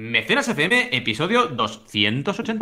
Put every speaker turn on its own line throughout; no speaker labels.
Mecenas FM, episodio 280.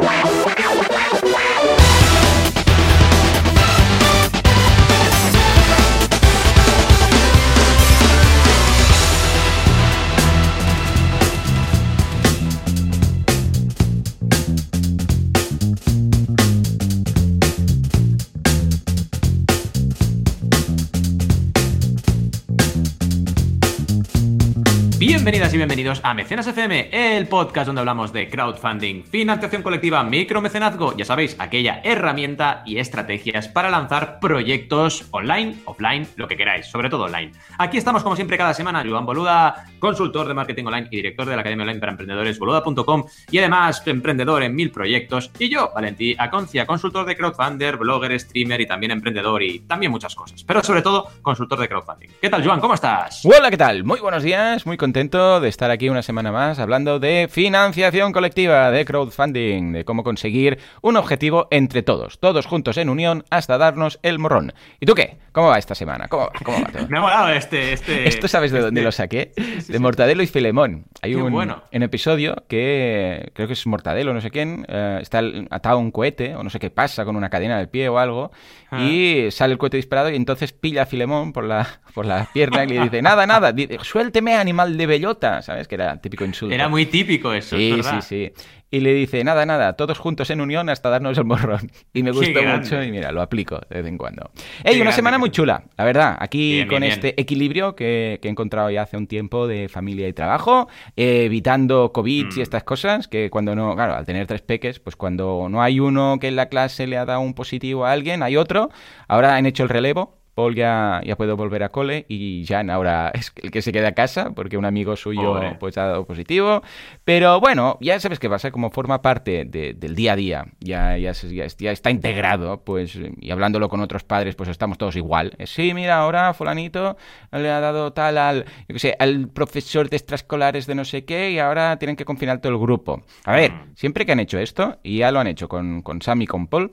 Bienvenidos a Mecenas FM, el podcast donde hablamos de crowdfunding, financiación colectiva, micromecenazgo, ya sabéis, aquella herramienta y estrategias para lanzar proyectos online, offline, lo que queráis, sobre todo online. Aquí estamos como siempre cada semana, Joan Boluda, consultor de marketing online y director de la Academia Online para Emprendedores, boluda.com y además emprendedor en mil proyectos. Y yo, Valentí Aconcia, consultor de crowdfunder, blogger, streamer y también emprendedor y también muchas cosas. Pero sobre todo, consultor de crowdfunding. ¿Qué tal, Joan? ¿Cómo estás?
Hola, ¿qué tal? Muy buenos días, muy contento de estar aquí una semana más hablando de financiación colectiva, de crowdfunding, de cómo conseguir un objetivo entre todos, todos juntos en unión hasta darnos el morrón. ¿Y tú qué? ¿Cómo va esta semana? ¿Cómo va, ¿Cómo va todo?
Me ha molado este... este
¿Esto sabes de dónde lo saqué? De Mortadelo y Filemón. Hay
Qué
un,
bueno.
un episodio que creo que es Mortadelo, no sé quién, eh, está atado a un cohete o no sé qué pasa con una cadena del pie o algo
Ah.
y sale el cohete disparado y entonces pilla a Filemón por la, por la pierna y le dice, nada, nada, suélteme animal de bellota, ¿sabes? Que era típico insulto.
Era muy típico eso, es
Sí, sí,
verdad.
sí. Y le dice, nada, nada, todos juntos en unión hasta darnos el morrón. Y me gustó mucho y mira, lo aplico de vez en cuando. ¡Ey, una
grande,
semana muy chula! La verdad, aquí
Bien,
con
bien,
este equilibrio que, que he encontrado ya hace un tiempo de familia y trabajo, eh, evitando COVID
Mm.
y estas cosas, que cuando no, claro, al tener tres peques, pues cuando no hay uno que en la clase le ha dado un positivo a alguien, hay otro. Ahora han hecho el relevo. Paul ya, ya puede volver a cole y Jan ahora es el que se queda a casa porque un amigo suyo
Pobre.
pues ha dado positivo. Pero bueno, ya sabes qué pasa, como forma parte de- del día a día, ya, ya, ya, es- ya está integrado, pues, y hablándolo con otros padres, pues estamos todos igual. Eh, Sí, mira, ahora fulanito le ha dado tal al, yo qué sé, al profesor de extraescolares de no sé qué y ahora tienen que confinar todo el grupo. A ver,
Mm.
siempre que han hecho esto, y ya lo han hecho con, con Sam y con Paul,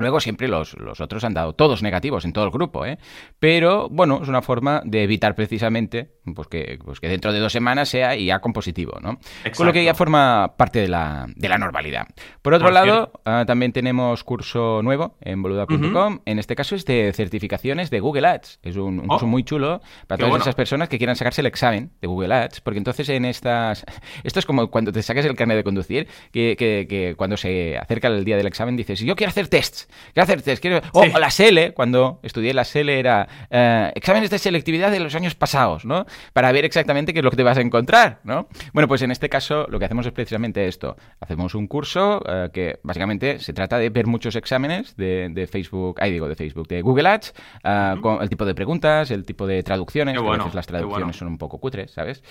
Luego siempre los, los otros han dado todos negativos en todo el grupo, ¿eh? Pero bueno, es una forma de evitar precisamente pues que, pues que dentro de dos semanas sea ya con positivo, ¿no? Con lo que ya forma parte de la, de la normalidad. Por otro
Por
lado, ah, también tenemos curso nuevo en boluda.com. En este caso es de certificaciones de Google Ads. Es un, un
Oh,
curso muy chulo para todas
bueno.
esas personas que quieran sacarse el examen de Google Ads, porque entonces en estas... Esto es como cuando te saques el carnet de conducir, que, que- que cuando se acerca el día del examen dices, yo quiero hacer tests, quiero hacer. O
Sí.
la SELE, cuando estudié la SELE era eh, exámenes de selectividad de los años pasados, ¿no? Para ver exactamente qué es lo que te vas a encontrar, ¿no? Bueno, pues en este caso lo que hacemos es precisamente esto. Hacemos un curso eh, que básicamente se trata de ver muchos exámenes de, de Facebook, ahí digo, de Facebook, de Google Ads, eh, con el tipo de preguntas, el tipo de traducciones,
Qué
que a veces las
qué
traducciones
bueno.
son un poco cutres, ¿sabes?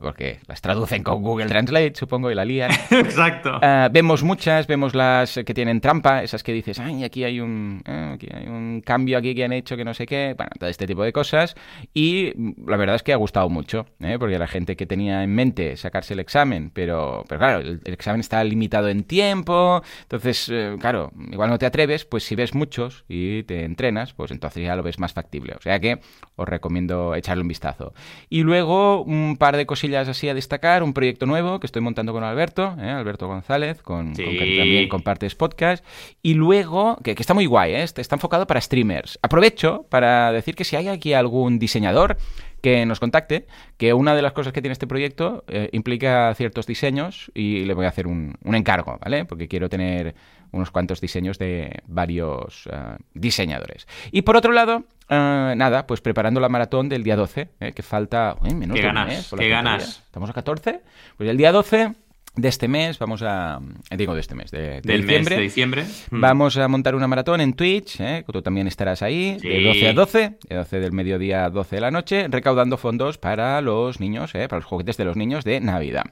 Porque las traducen con Google Translate, supongo, y la lían.
Exacto.
Vemos muchas, vemos las que tienen trampa, esas que dices, ay, aquí hay un, eh, aquí hay un cambio aquí que han hecho que no sé qué, bueno, todo este tipo de cosas. Y la verdad es que ha gustado mucho, ¿eh? porque la gente que tenía en mente sacarse el examen, pero, pero claro, el, el examen está limitado en tiempo, entonces, eh, claro, igual no te atreves, pues si ves muchos y te entrenas, pues entonces ya lo ves más factible. O sea que os recomiendo echarle un vistazo. Y luego un par de cosillas así a destacar, un proyecto nuevo que estoy montando con Alberto. Alberto González, con,
Sí.
con que también compartes podcast. Y luego, que, que está muy guay, ¿eh? está, está enfocado para streamers. Aprovecho para decir que si hay aquí algún diseñador que nos contacte, que una de las cosas que tiene este proyecto eh, implica ciertos diseños y le voy a hacer un, un encargo, ¿vale? Porque quiero tener unos cuantos diseños de varios eh, diseñadores. Y por otro lado, eh, nada, pues preparando la maratón del día 12, eh, que falta uy, menos
Qué ganas,
mes,
qué ganas.
¿Estamos a 14? Pues el día 12 de este mes vamos a... eh, Digo de este mes, de, de
Del mes
diciembre.
de diciembre. Mm.
Vamos a montar una maratón en Twitch, ¿eh? tú también estarás ahí, de
Sí.
12 a 12, de 12 del mediodía a 12 de la noche, recaudando fondos para los niños, ¿eh? para los juguetes de los niños de Navidad.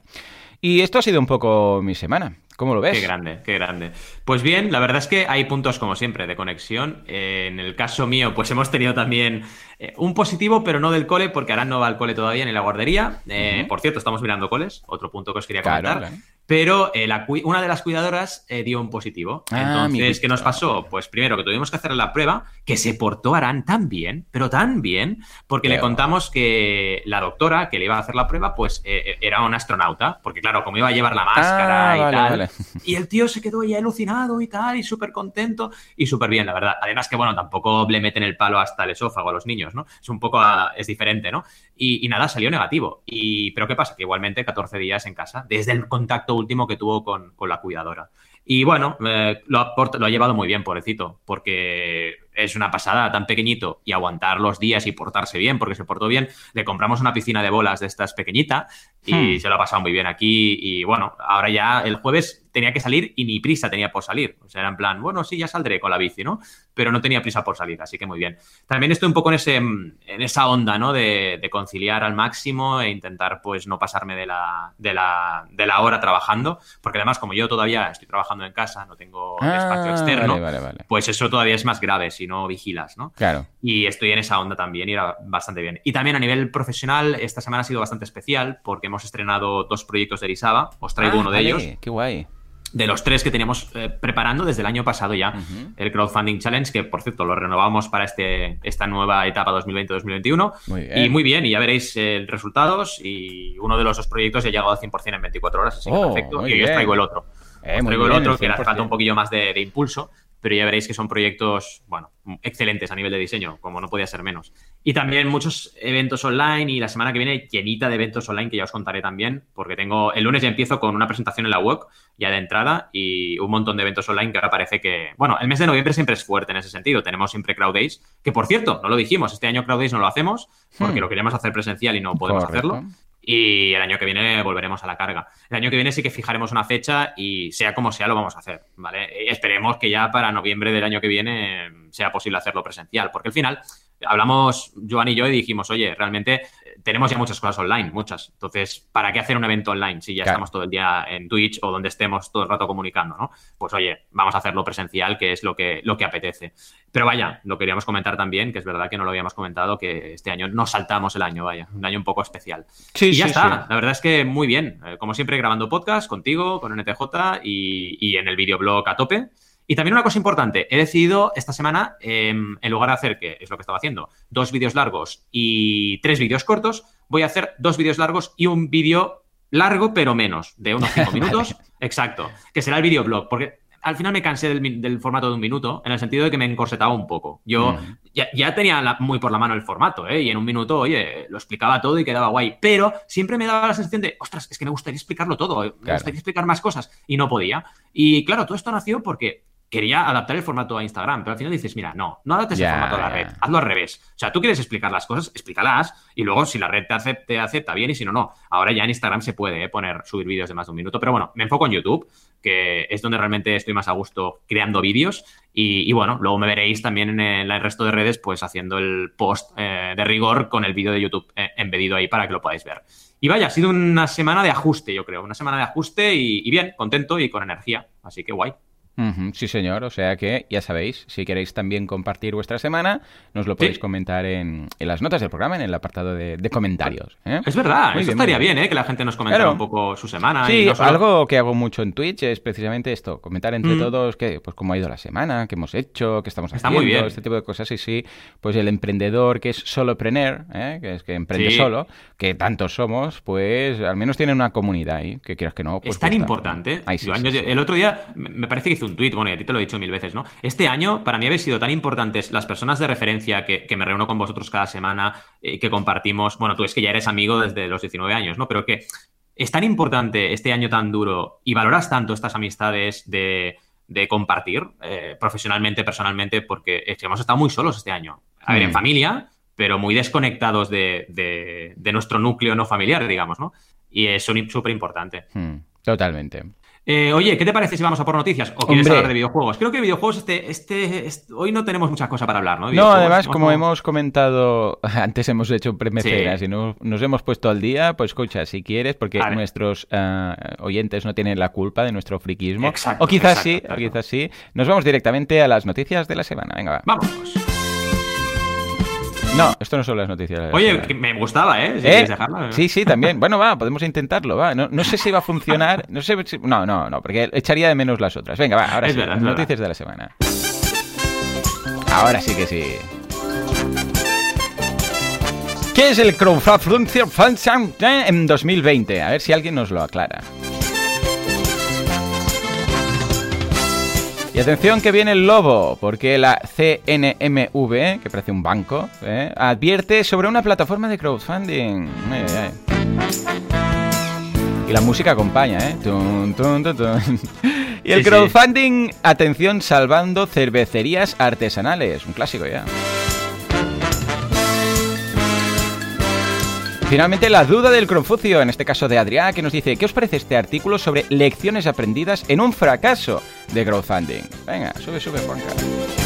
Y esto ha sido un poco mi semana. ¿Cómo lo ves?
Qué grande, qué grande. Pues bien, la verdad es que hay puntos, como siempre, de conexión. Eh, en el caso mío, pues hemos tenido también eh, un positivo, pero no del cole, porque Arán no va al cole todavía ni la guardería. Eh. Por cierto, estamos mirando coles, otro punto que os quería
Claro,
comentar.
claro.
Pero eh, la una de las cuidadoras eh, dio un positivo. Ah, Entonces, ¿qué nos pasó? Pues primero que tuvimos que hacer la prueba, que se portó Arán tan bien, pero tan bien, porque le contamos que la doctora que le iba a hacer la prueba, pues eh, era un astronauta, porque claro, como iba a llevar la máscara ah, y tal. Y el tío se quedó ya alucinado y tal, y súper contento y súper bien, la verdad. Además que, bueno, tampoco le meten el palo hasta el esófago a los niños, ¿no? Es un poco, ah, es diferente, ¿no? Y, nada, salió negativo. Y, pero ¿qué pasa? Que igualmente 14 días en casa, desde el contacto último que tuvo con, la cuidadora. Y bueno, eh, lo, lo, ha llevado muy bien, pobrecito, porque es una pasada tan pequeñito y aguantar los días y portarse bien, porque se portó bien. Le compramos una piscina de bolas de estas pequeñita y hmm. se lo ha pasado muy bien aquí. Y bueno, ahora ya el jueves tenía que salir y ni prisa tenía por salir. O sea, era en plan, bueno, sí, ya saldré con la bici, ¿no? Pero no tenía prisa por salir, así que muy bien. También estoy un poco en, ese, en esa onda, ¿no? De, conciliar al máximo e intentar, pues, no pasarme de la, de, la, de la hora trabajando, porque además, como yo todavía estoy trabajando en casa, no tengo ah, espacio externo, pues eso todavía es más grave si no vigilas, ¿no?
Claro.
Y estoy en esa onda también y era bastante bien. Y también a nivel profesional, esta semana ha sido bastante especial porque hemos estrenado dos proyectos de Erisaba. Os traigo ah, uno de ellos.
Qué guay
de los tres que teníamos eh, preparando desde el año pasado ya, el Crowdfunding Challenge, que por cierto lo renovamos para este, esta nueva etapa 2020-2021. Y muy bien, y ya veréis eh, resultados. Y uno de los dos proyectos ya ha llegado al 100% en 24 horas, así que oh, perfecto. Y yo os traigo el otro. Eh, os traigo el otro, que le falta un poquillo más de, de impulso, pero ya veréis que son proyectos, bueno, excelentes a nivel de diseño, como no podía ser menos. Y también muchos eventos online y la semana que viene llenita de eventos online que ya os contaré también, porque tengo, el lunes ya empiezo con una presentación en la web, ya de entrada, y un montón de eventos online que ahora parece que, bueno, el mes de noviembre siempre es fuerte en ese sentido, tenemos siempre Crowd Days, que por cierto, no lo dijimos, este año Crowd Days no lo hacemos, porque hmm. lo queríamos hacer presencial y no podemos hacerlo, y el año que viene volveremos a la carga. El año que viene sí que fijaremos una fecha y sea como sea lo vamos a hacer, ¿vale? esperemos que ya para noviembre del año que viene sea posible hacerlo presencial, porque al final hablamos Joan y yo y dijimos, oye, realmente tenemos ya muchas cosas online, muchas. Entonces, ¿para qué hacer un evento online si ya estamos todo el día en Twitch o donde estemos todo el rato comunicando, ¿no? Pues oye, vamos a hacerlo presencial, que es lo que, lo que apetece. Pero vaya, lo queríamos comentar también, que es verdad que no lo habíamos comentado, que este año nos saltamos el año, vaya, un año un poco especial. Sí, y ya está, la verdad es que muy bien. Eh, como siempre, grabando podcast contigo, con NTJ y, y en el videoblog a tope. Y también una cosa importante, he decidido esta semana, em, en lugar de hacer, que es lo que estaba haciendo, dos vídeos largos y tres vídeos cortos, voy a hacer dos vídeos largos y un vídeo largo, pero menos, de unos cinco minutos. Exacto, que será el videoblog, porque al final me cansé del, formato de un minuto, en el sentido de que me encorsetaba un poco. Yo mm. ya, tenía muy por la mano el formato, ¿eh? y en un minuto, oye, lo explicaba todo y quedaba guay. Pero siempre me daba la sensación de, ostras, es que me gustaría explicarlo todo, me gustaría explicar más cosas, y no podía. Y claro, todo esto nació porque quería adaptar el formato a Instagram, pero al final dices, mira, no, no adaptes el formato a la red, hazlo al revés. O sea, tú quieres explicar las cosas, explícalas y luego si la red te acepta, acepta bien y si no, no. Ahora ya en Instagram se puede eh, poner, subir vídeos de más de un minuto, pero bueno, me enfoco en YouTube, que es donde realmente estoy más a gusto creando vídeos y, bueno, luego me veréis también en el, resto de redes pues haciendo el post eh, de rigor con el vídeo de YouTube eh, embedido ahí para que lo podáis ver. Y vaya, ha sido una semana de ajuste, yo creo, una semana de ajuste y bien, contento y con energía, así que guay
sí, señor. O sea que ya sabéis, si queréis también compartir vuestra semana, nos lo podéis comentar en, las notas del programa, en el apartado de, comentarios. ¿eh?
Es verdad, eso estaría bien, ¿eh? que la gente nos comentara un poco su semana.
Sí, algo que hago mucho en Twitch es precisamente esto, comentar entre mm. todos que, pues cómo ha ido la semana, qué hemos hecho, qué estamos haciendo, muy bien. este tipo de cosas. Y sí, pues el emprendedor que es solopreneur, ¿eh? que es que emprende solo, que tantos somos, pues al menos tiene una comunidad ahí, que quieras que no. Pues
es tan importante. el otro día me parece que hizo un tuit, bueno, y a ti te lo he dicho mil veces, ¿no? Este año para mí habéis sido tan importantes las personas de referencia que, me reúno con vosotros cada semana, eh, que compartimos, bueno, tú es que ya eres amigo desde los 19 años, ¿no? Pero que es tan importante este año tan duro y valoras tanto estas amistades de, compartir eh, profesionalmente, personalmente, porque hemos estado muy solos este año. A ver, en mm. familia, pero muy desconectados de, nuestro núcleo no familiar, digamos, ¿no? Y es súper importante.
Mm, totalmente.
Eh, oye, ¿qué te parece si vamos a por noticias? ¿O quieres hablar de videojuegos? Creo que videojuegos este, este, hoy no tenemos mucha cosa para hablar, ¿no?
No, además, como hemos comentado, antes hemos hecho premecenas y no, nos hemos puesto al día, pues escucha, si quieres, porque nuestros eh, oyentes no tienen la culpa de nuestro friquismo. o quizás sí, o quizás sí. Nos vamos directamente a las noticias de la semana. Venga, va.
Vamos.
No, esto no son las noticias. De la
Oye, que me gustaba, ¿eh? Si
¿Eh?
dejarla.
Sí, sí, también. Bueno, va, podemos intentarlo, va. No, no sé si va a funcionar. No sé si- No, no, no, porque echaría de menos las otras. Venga, va, ahora
Es
sí.
verdad,
noticias de la semana. Ahora sí que sí. ¿Qué es el crowdfunding en 2020? A ver si alguien nos lo aclara. Y atención que viene el lobo, porque la CNMV, que parece un banco, ¿eh? advierte sobre una plataforma de crowdfunding. Ay, ay. Y la música acompaña, ¿eh? Tun, tun, tun, tun. Y el
Sí, sí.
crowdfunding, atención, salvando cervecerías artesanales. Un clásico ya. Finalmente, la duda del Confucio, en este caso de Adrián, que nos dice, ¿qué os parece este artículo sobre lecciones aprendidas en un fracaso de crowdfunding? Venga, sube, sube, Juanca.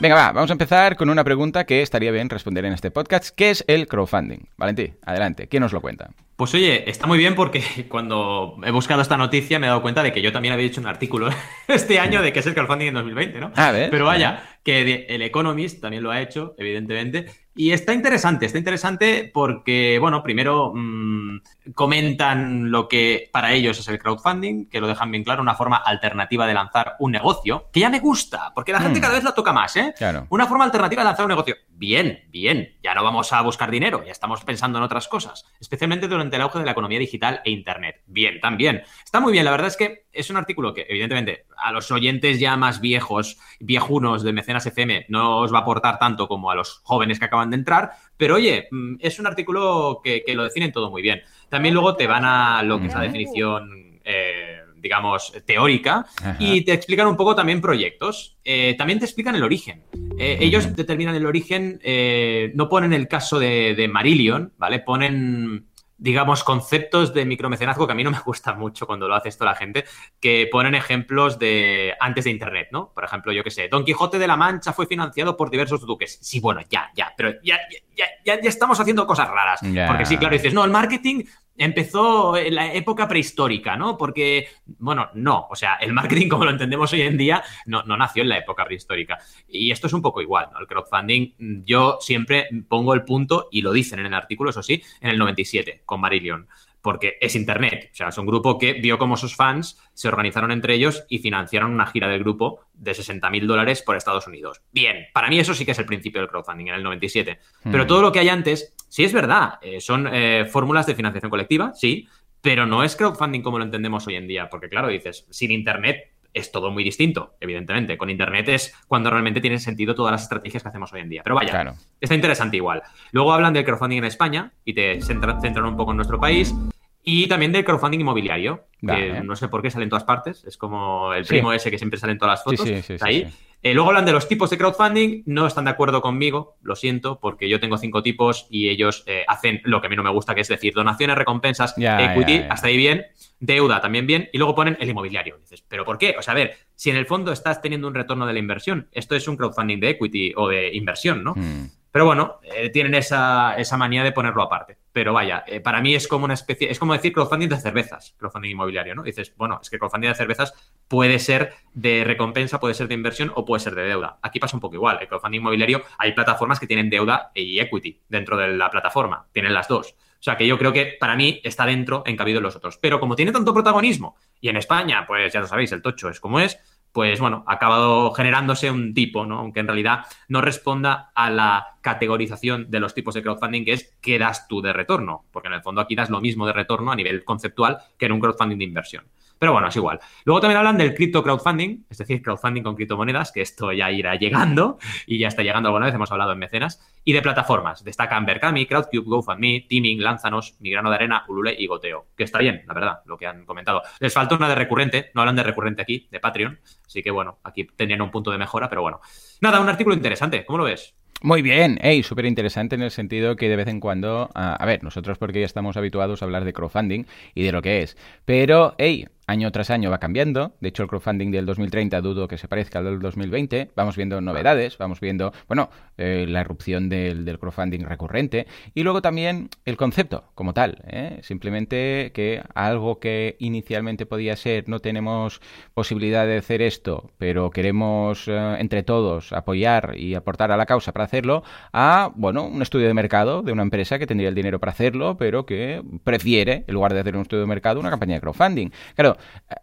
Venga, va, vamos a empezar con una pregunta que estaría bien responder en este podcast. ¿Qué es el crowdfunding? Valentí, adelante, ¿quién nos lo cuenta?
Pues oye, está muy bien porque cuando he buscado esta noticia me he dado cuenta de que yo también había hecho un artículo este año de qué es el crowdfunding en 2020, ¿no?
A ver.
Pero vaya, que el Economist también lo ha hecho, evidentemente. Y está interesante, está interesante porque, bueno, primero mm, comentan lo que para ellos es el crowdfunding, que lo dejan bien claro, una forma alternativa de lanzar un negocio, que ya me gusta, porque la gente
Mm.
cada vez la toca más, ¿eh?
Claro.
Una forma alternativa de lanzar un negocio. Bien, bien. Ya no vamos a buscar dinero, ya estamos pensando en otras cosas. Especialmente durante el auge de la economía digital e Internet. Bien, también. Está muy bien. La verdad es que es un artículo que, evidentemente, a los oyentes ya más viejos, viejunos de Mecenas FM, no os va a aportar tanto como a los jóvenes que acaban de entrar. Pero oye, mm, es un artículo que, que lo definen todo muy bien. También luego te van a lo que es la definición. eh, digamos, teórica,
Ajá.
y te explican un poco también proyectos. Eh, también te explican el origen. Eh, ellos determinan el origen, no ponen el caso de, de Marillion, ¿vale? Ponen, digamos, conceptos de micromecenazgo que a mí no me gusta mucho cuando lo hace esto la gente, que ponen ejemplos de antes de Internet, ¿no? Por ejemplo, yo qué sé, Don Quijote de la Mancha fue financiado por diversos duques. Sí, bueno, ya, ya, pero ya, ya, ya, ya estamos haciendo cosas raras. Porque sí, claro, dices, no, el marketing empezó en la época prehistórica, ¿no? Porque, bueno, no, o sea, el marketing como lo entendemos hoy en día no, no nació en la época prehistórica. Y esto es un poco igual, ¿no? El crowdfunding, yo siempre pongo el punto, y lo dicen en el artículo, eso sí, en el 97, con Marillion. Porque es Internet. O sea, es un grupo que vio como sus fans se organizaron entre ellos y financiaron una gira del grupo de 60 mil dólares por Estados Unidos. Bien, para mí eso sí que es el principio del crowdfunding, en el 97. Pero
Mm.
todo lo que hay antes, sí es verdad, eh, son eh, fórmulas de financiación colectiva, sí, pero no es crowdfunding como lo entendemos hoy en día, porque claro, dices, sin Internet es todo muy distinto, evidentemente. Con Internet es cuando realmente tienen sentido todas las estrategias que hacemos hoy en día. Pero vaya,
Claro.
está interesante igual. Luego hablan del crowdfunding en España y te centra- centran un poco en nuestro país. Y también del crowdfunding inmobiliario, que no sé por qué sale en todas partes. Es como el
Sí.
primo ese que siempre sale en todas las fotos.
sí, sí,
ahí. Eh, luego hablan de los tipos de crowdfunding, no están de acuerdo conmigo, lo siento, porque yo tengo cinco tipos y ellos eh, hacen lo que a mí no me gusta, que es decir, donaciones, recompensas, equity, hasta ahí bien, deuda también bien, y luego ponen el inmobiliario. Dices, ¿pero por qué? O sea, a ver, si en el fondo estás teniendo un retorno de la inversión, esto es un crowdfunding de equity o de inversión, ¿no?
Mm.
Pero bueno, eh, tienen esa, esa manía de ponerlo aparte. Pero vaya, eh, para mí es como una especie, es como decir crowdfunding de cervezas, crowdfunding inmobiliario, ¿no? Dices, bueno, es que crowdfunding de cervezas puede ser de recompensa, puede ser de inversión o puede ser de deuda. Aquí pasa un poco igual. El crowdfunding inmobiliario, hay plataformas que tienen deuda y equity dentro de la plataforma. Tienen las dos. O sea que yo creo que para mí está dentro, encabido en los otros. Pero como tiene tanto protagonismo, y en España, pues ya lo sabéis, el tocho es como es, pues bueno, ha acabado generándose un tipo, ¿no? Aunque en realidad no responda a la categorización de los tipos de crowdfunding, que es qué das tú de retorno, porque en el fondo aquí das lo mismo de retorno a nivel conceptual que en un crowdfunding de inversión. Pero bueno, es igual. Luego también hablan del cripto crowdfunding, es decir, crowdfunding con criptomonedas, que esto ya irá llegando y ya está llegando alguna vez, hemos hablado en mecenas, y de plataformas. Destacan Berkami, Crowdcube, GoFundMe, Teaming, Lánzanos, Migrano de Arena, Ulule y Goteo, que está bien, la verdad, lo que han comentado. Les falta una de recurrente, no hablan de recurrente aquí, de Patreon, así que bueno, aquí tendrían un punto de mejora, pero bueno. Nada, un artículo interesante, ¿cómo lo ves?
Muy bien, hey, súper interesante en el sentido que de vez en cuando, ah, a ver, nosotros porque ya estamos habituados a hablar de crowdfunding y de lo que es, pero hey, año tras año va cambiando. De hecho, el crowdfunding del 2030 dudo que se parezca al del 2020. Vamos viendo novedades, vamos viendo, bueno, eh, la erupción del, crowdfunding recurrente y luego también el concepto como tal. ¿eh? Simplemente que algo que inicialmente podía ser no tenemos posibilidad de hacer esto, pero queremos eh, entre todos apoyar y aportar a la causa para hacerlo, a, bueno, un estudio de mercado de una empresa que tendría el dinero para hacerlo, pero que prefiere, en lugar de hacer un estudio de mercado, una campaña de crowdfunding. Claro,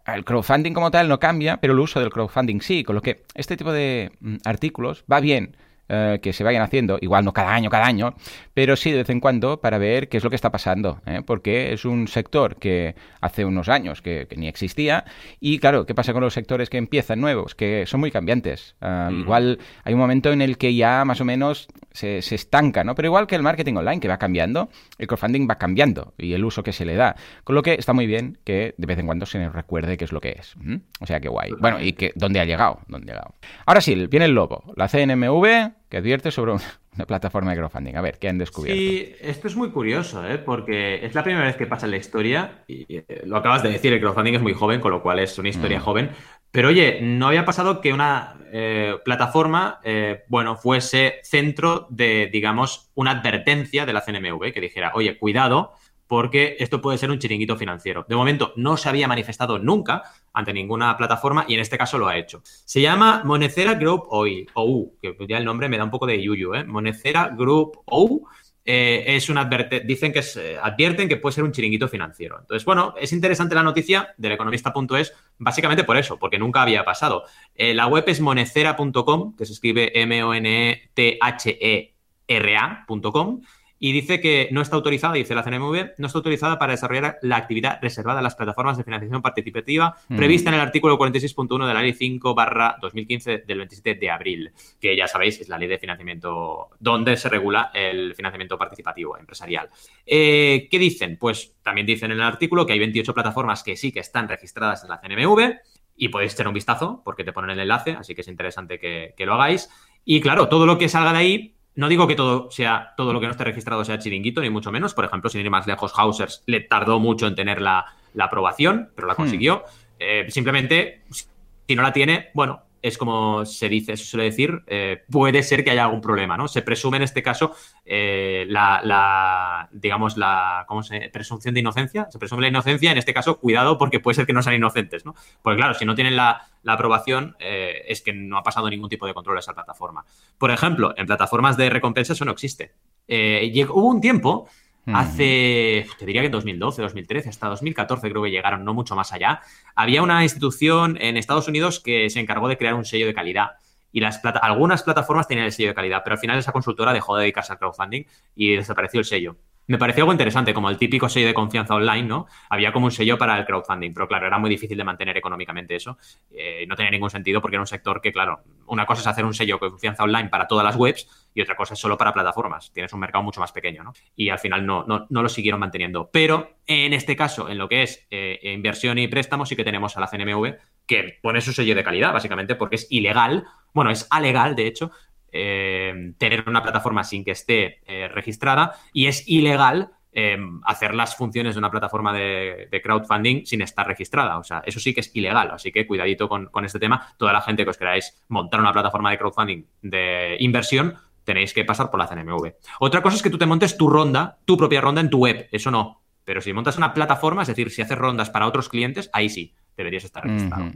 el crowdfunding como tal no cambia, pero el uso del crowdfunding sí, con lo que este tipo de mm, artículos va bien eh, que se vayan haciendo, igual no cada año, cada año, pero sí de vez en cuando para ver qué es lo que está pasando, ¿eh? porque es un sector que hace unos años que, ni existía y claro, ¿qué pasa con los sectores que empiezan nuevos? Que son muy cambiantes. Ah, igual hay un momento en el que ya más o menos se, estanca, ¿no? Pero igual que el marketing online que va cambiando, el crowdfunding va cambiando y el uso que se le da. Con lo que está muy bien que de vez en cuando se nos recuerde qué es lo que es. O sea, qué guay. Bueno, y que dónde ha llegado, dónde ha llegado. Ahora sí, viene el lobo. La CNMV que advierte sobre una plataforma de crowdfunding. A ver, ¿qué han descubierto?
Sí, esto es muy curioso, ¿eh? porque es la primera vez que pasa en la historia, y eh, lo acabas de decir, el crowdfunding es muy joven, con lo cual es una historia mm. joven, pero oye, no había pasado que una eh, plataforma, bueno, fuese centro de, digamos, una advertencia de la CNMV, que dijera, oye, cuidado, porque esto puede ser un chiringuito financiero. De momento no se había manifestado nunca ante ninguna plataforma y en este caso lo ha hecho. Se llama Monecera Group OU, que ya el nombre me da un poco de yuyu, ¿eh? Monecera Group OU. Eh, es un dicen que eh, advierten que puede ser un chiringuito financiero. Entonces, bueno, es interesante la noticia del economista.es básicamente por eso, porque nunca había pasado. Eh, la web es monecera.com, que se escribe M-O-N-E-T-H-E-R-A.com y dice que no está autorizada, dice la CNMV, no está autorizada para desarrollar la actividad reservada a las plataformas de financiación participativa mm. prevista en el artículo 46.1 de la Ley 5 barra 2015 del 27 de abril, que ya sabéis es la ley de financiamiento donde se regula el financiamiento participativo empresarial. Eh, ¿Qué dicen? Pues también dicen en el artículo que hay 28 plataformas que sí que están registradas en la CNMV y podéis echar un vistazo porque te ponen el enlace, así que es interesante que, que lo hagáis. Y claro, todo lo que salga de ahí no digo que todo sea, todo lo que no esté registrado sea chiringuito, ni mucho menos. Por ejemplo, sin ir más lejos, Hausers le tardó mucho en tener la, aprobación, pero la hmm. consiguió. Eh, simplemente, si no la tiene, bueno, es como se dice, eso suele decir, eh, puede ser que haya algún problema, ¿no? Se presume en este caso eh, la, digamos, la, ¿cómo se? Presunción de inocencia, se presume la inocencia, en este caso, cuidado porque puede ser que no sean inocentes, ¿no? Porque claro, si no tienen la, aprobación, eh, es que no ha pasado ningún tipo de control a esa plataforma. Por ejemplo, en plataformas de recompensa eso no existe. hubo un tiempo Hace, te diría que en 2012, 2013, hasta 2014 creo que llegaron, no mucho más allá. Había una institución en Estados Unidos que se encargó de crear un sello de calidad. Y las algunas plataformas tenían el sello de calidad, pero al final esa consultora dejó de dedicarse al crowdfunding y desapareció el sello me pareció algo interesante, como el típico sello de confianza online, ¿no? Había como un sello para el crowdfunding, pero claro, era muy difícil de mantener económicamente eso. Eh, no tenía ningún sentido porque era un sector que, claro, una cosa es hacer un sello de confianza online para todas las webs y otra cosa es solo para plataformas. Tienes un mercado mucho más pequeño, ¿no? Y al final no, no, lo siguieron manteniendo. Pero en este caso, en lo que es eh, inversión y préstamos, sí que tenemos a la CNMV que pone su sello de calidad, básicamente porque es ilegal, bueno, es alegal, de hecho, eh, tener una plataforma sin que esté eh, registrada y es ilegal eh, hacer las funciones de una plataforma de, crowdfunding sin estar registrada. O sea, eso sí que es ilegal. Así que cuidadito con, este tema. Toda la gente que os queráis montar una plataforma de crowdfunding de inversión, tenéis que pasar por la CNMV. Otra cosa es que tú te montes tu ronda, tu propia ronda en tu web. Eso no. Pero si montas una plataforma, es decir, si haces rondas para otros clientes, ahí sí deberías estar registrado.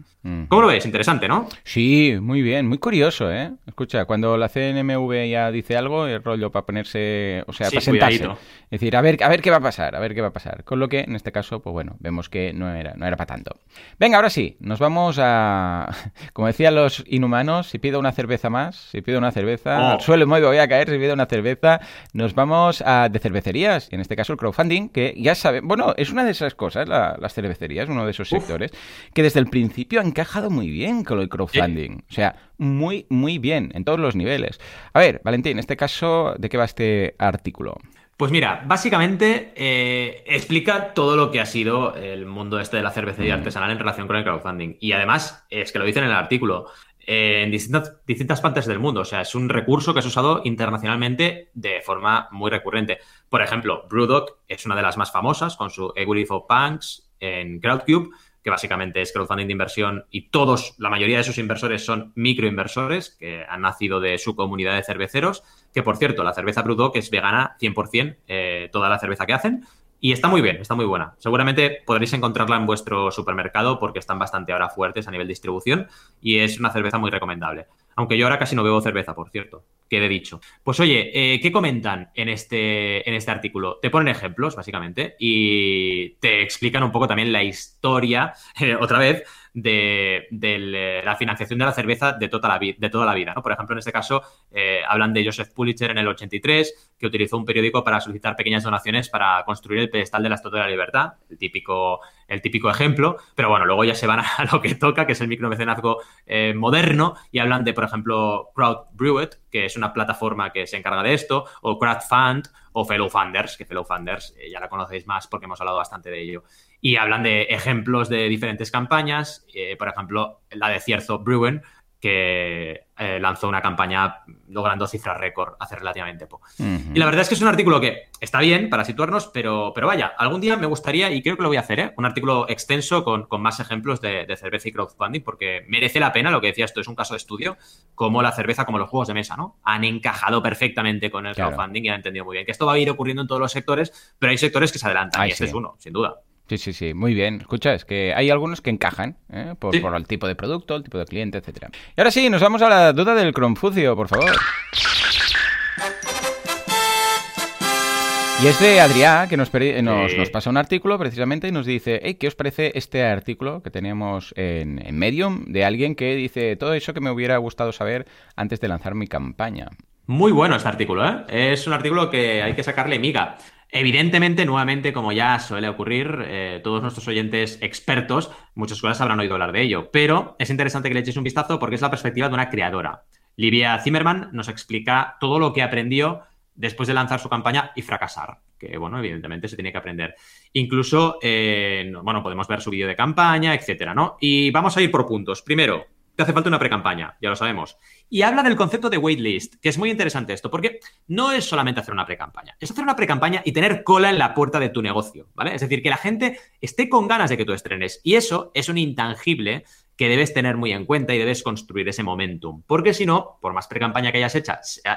¿Cómo lo ves? Interesante, ¿no?
Sí, muy bien, muy curioso, ¿eh? Escucha, cuando la CNMV ya dice algo, el rollo para ponerse, o sea, para sentarse. Es decir, a ver, a ver qué va a pasar, a ver qué va a pasar. Con lo que, en este caso, pues bueno, vemos que no era, no era para tanto. Venga, ahora sí, nos vamos a... Como decían los inhumanos, si pido una cerveza más, si pido una cerveza, oh. al suelo me voy a caer si pido una cerveza, nos vamos a de cervecerías, y en este caso el crowdfunding, que ya saben, bueno, es una de esas cosas, las cervecerías, uno de esos sectores, que desde el principio ha encajado muy bien con el crowdfunding. O sea, muy, muy bien, en todos los niveles. A ver, Valentín, en este caso, ¿de qué va este artículo?
Pues mira, básicamente eh, explica todo lo que ha sido el mundo este de la cervecería mm. artesanal en relación con el crowdfunding. Y además, es que lo dicen en el artículo, en distintas, distintas partes del mundo. O sea, es un recurso que es usado internacionalmente de forma muy recurrente. Por ejemplo, Brewdog es una de las más famosas con su Equity for Punks en Crowdcube, que básicamente es crowdfunding de inversión y todos, la mayoría de sus inversores son microinversores que han nacido de su comunidad de cerveceros, que por cierto, la cerveza Brewdog es vegana 100%, eh, toda la cerveza que hacen, y está muy bien, está muy buena. Seguramente podréis encontrarla en vuestro supermercado porque están bastante ahora fuertes a nivel distribución y es una cerveza muy recomendable. Aunque yo ahora casi no bebo cerveza, por cierto, quede dicho. Pues oye, eh, ¿qué comentan en este, en este artículo? Te ponen ejemplos, básicamente, y te explican un poco también la historia, eh, otra vez, de, eh, la financiación de la cerveza de toda la, de toda la vida. ¿no? Por ejemplo, en este caso, eh, hablan de Joseph Pulitzer en el 83, que utilizó un periódico para solicitar pequeñas donaciones para construir el pedestal de la Estatua de la Libertad, el típico, el típico ejemplo, pero bueno, luego ya se van a lo que toca, que es el micromecenazgo eh, moderno, y hablan de, por ejemplo, Crowd Brewet, que es una plataforma que se encarga de esto, o Crowdfund, o Fellow Funders, que Fellow Funders ya la conocéis más porque hemos hablado bastante de ello y hablan de ejemplos de diferentes campañas, eh, por ejemplo, la de Cierzo Brewen, que eh, lanzó una campaña logrando cifras récord hace relativamente poco. Y la verdad es que es un artículo que está bien para situarnos, pero, pero vaya, algún día me gustaría, y creo que lo voy a hacer, ¿eh? un artículo extenso con, más ejemplos de, cerveza y crowdfunding, porque merece la pena, lo que decía esto es un caso de estudio, como la cerveza, como los juegos de mesa, ¿no? Han encajado perfectamente con el crowdfunding y han entendido muy bien que esto va a ir ocurriendo en todos los sectores, pero hay sectores que se adelantan, y este es uno, sin duda.
Sí, sí, sí, muy bien. Escucha, es que hay algunos que encajan ¿eh? por, el tipo de producto, el tipo de cliente, etcétera. Y ahora sí, nos vamos a la duda del Cronfucio, por favor. Y es de Adrián, que nos, nos, pasa un artículo precisamente y nos dice, hey, ¿qué os parece este artículo que tenemos en, en, Medium de alguien que dice todo eso que me hubiera gustado saber antes de lanzar mi campaña?
Muy bueno este artículo, ¿eh? Es un artículo que hay que sacarle miga. Evidentemente, nuevamente, como ya suele ocurrir, eh, todos nuestros oyentes expertos, muchas cosas habrán oído hablar de ello, pero es interesante que le echéis un vistazo porque es la perspectiva de una creadora. Livia Zimmerman nos explica todo lo que aprendió después de lanzar su campaña y fracasar, que bueno, evidentemente se tiene que aprender. Incluso, eh, bueno, podemos ver su vídeo de campaña, etcétera, ¿no? Y vamos a ir por puntos. Primero, te hace falta una pre-campaña, ya lo sabemos. Y habla del concepto de waitlist, que es muy interesante esto, porque no es solamente hacer una pre-campaña, es hacer una pre-campaña y tener cola en la puerta de tu negocio, ¿vale? Es decir, que la gente esté con ganas de que tú estrenes. Y eso es un intangible que debes tener muy en cuenta y debes construir ese momentum. Porque si no, por más pre-campaña que hayas, hecho,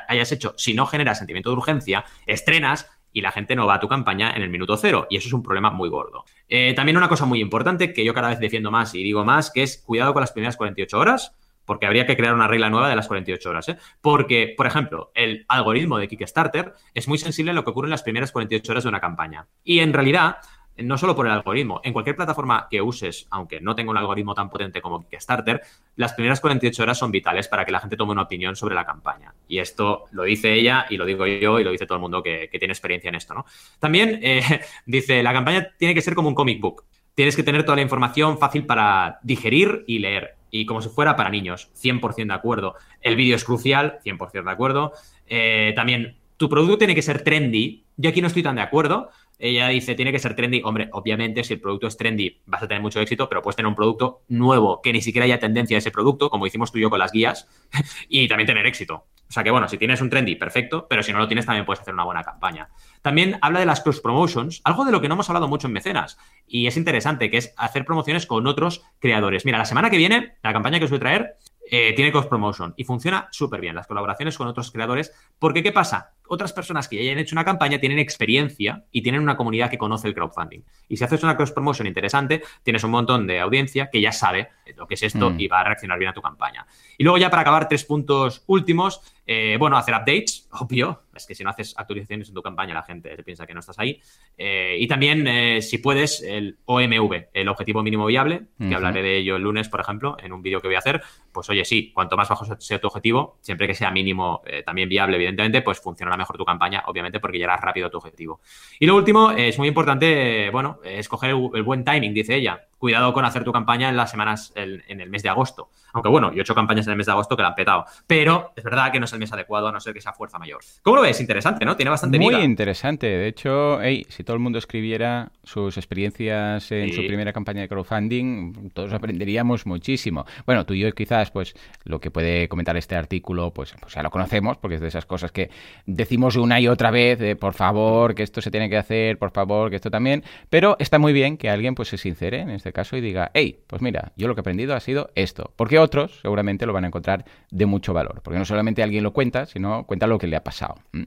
hayas hecho, si no genera sentimiento de urgencia, estrenas y la gente no va a tu campaña en el minuto cero. Y eso es un problema muy gordo. Eh, también una cosa muy importante que yo cada vez defiendo más y digo más, que es cuidado con las primeras 48 horas, porque habría que crear una regla nueva de las 48 horas. ¿eh? Porque, por ejemplo, el algoritmo de Kickstarter es muy sensible a lo que ocurre en las primeras 48 horas de una campaña. Y en realidad, no solo por el algoritmo, en cualquier plataforma que uses, aunque no tenga un algoritmo tan potente como Kickstarter, las primeras 48 horas son vitales para que la gente tome una opinión sobre la campaña. Y esto lo dice ella y lo digo yo y lo dice todo el mundo que, tiene experiencia en esto, ¿no? También eh, dice, la campaña tiene que ser como un comic book. Tienes que tener toda la información fácil para digerir y leer. Y como si fuera para niños, 100% de acuerdo. El vídeo es crucial, 100% de acuerdo. Eh, también, tu producto tiene que ser trendy. Yo aquí no estoy tan de acuerdo, ella dice, tiene que ser trendy. Hombre, obviamente, si el producto es trendy, vas a tener mucho éxito, pero puedes tener un producto nuevo, que ni siquiera haya tendencia a ese producto, como hicimos tú y yo con las guías, y también tener éxito. O sea que, bueno, si tienes un trendy, perfecto, pero si no lo tienes, también puedes hacer una buena campaña. También habla de las cross promotions, algo de lo que no hemos hablado mucho en mecenas, y es interesante, que es hacer promociones con otros creadores. Mira, la semana que viene, la campaña que os voy a traer eh, tiene cross promotion y funciona súper bien las colaboraciones con otros creadores, porque ¿qué pasa? Otras personas que ya hayan hecho una campaña tienen experiencia y tienen una comunidad que conoce el crowdfunding. Y si haces una cross promotion interesante, tienes un montón de audiencia que ya sabe lo que es esto mm. y va a reaccionar bien a tu campaña. Y luego ya para acabar, tres puntos últimos. Eh, bueno, hacer updates, obvio. Es que si no haces actualizaciones en tu campaña, la gente se piensa que no estás ahí. Eh, y también, eh, si puedes, el OMV, el objetivo mínimo viable, que hablaré de ello el lunes, por ejemplo, en un vídeo que voy a hacer. Pues oye, sí, cuanto más bajo sea tu objetivo, siempre que sea mínimo, también viable, evidentemente, pues funcionará mejor tu campaña, obviamente, porque llegarás rápido a tu objetivo. Y lo último, es muy importante, bueno, escoger el buen timing, dice ella cuidado con hacer tu campaña en las semanas, en, el mes de agosto. Aunque bueno, yo he hecho campañas en el mes de agosto que la han petado. Pero es verdad que no es el mes adecuado a no ser que sea fuerza mayor. ¿Cómo lo ves? Interesante, ¿no? Tiene bastante
Muy interesante. De hecho, si todo el mundo escribiera sus experiencias en su primera campaña de crowdfunding, todos aprenderíamos muchísimo. Bueno, tú y yo quizás, pues, lo que puede comentar este artículo, pues, pues ya lo conocemos, porque es de esas cosas que decimos una y otra vez, por favor, que esto se tiene que hacer, por favor, que esto también. Pero está muy bien que alguien, pues, se sincere en este este caso y diga, hey, pues mira, yo lo que he aprendido ha sido esto. Porque otros seguramente lo van a encontrar de mucho valor. Porque no solamente alguien lo cuenta, sino cuenta lo que le ha pasado. Mm.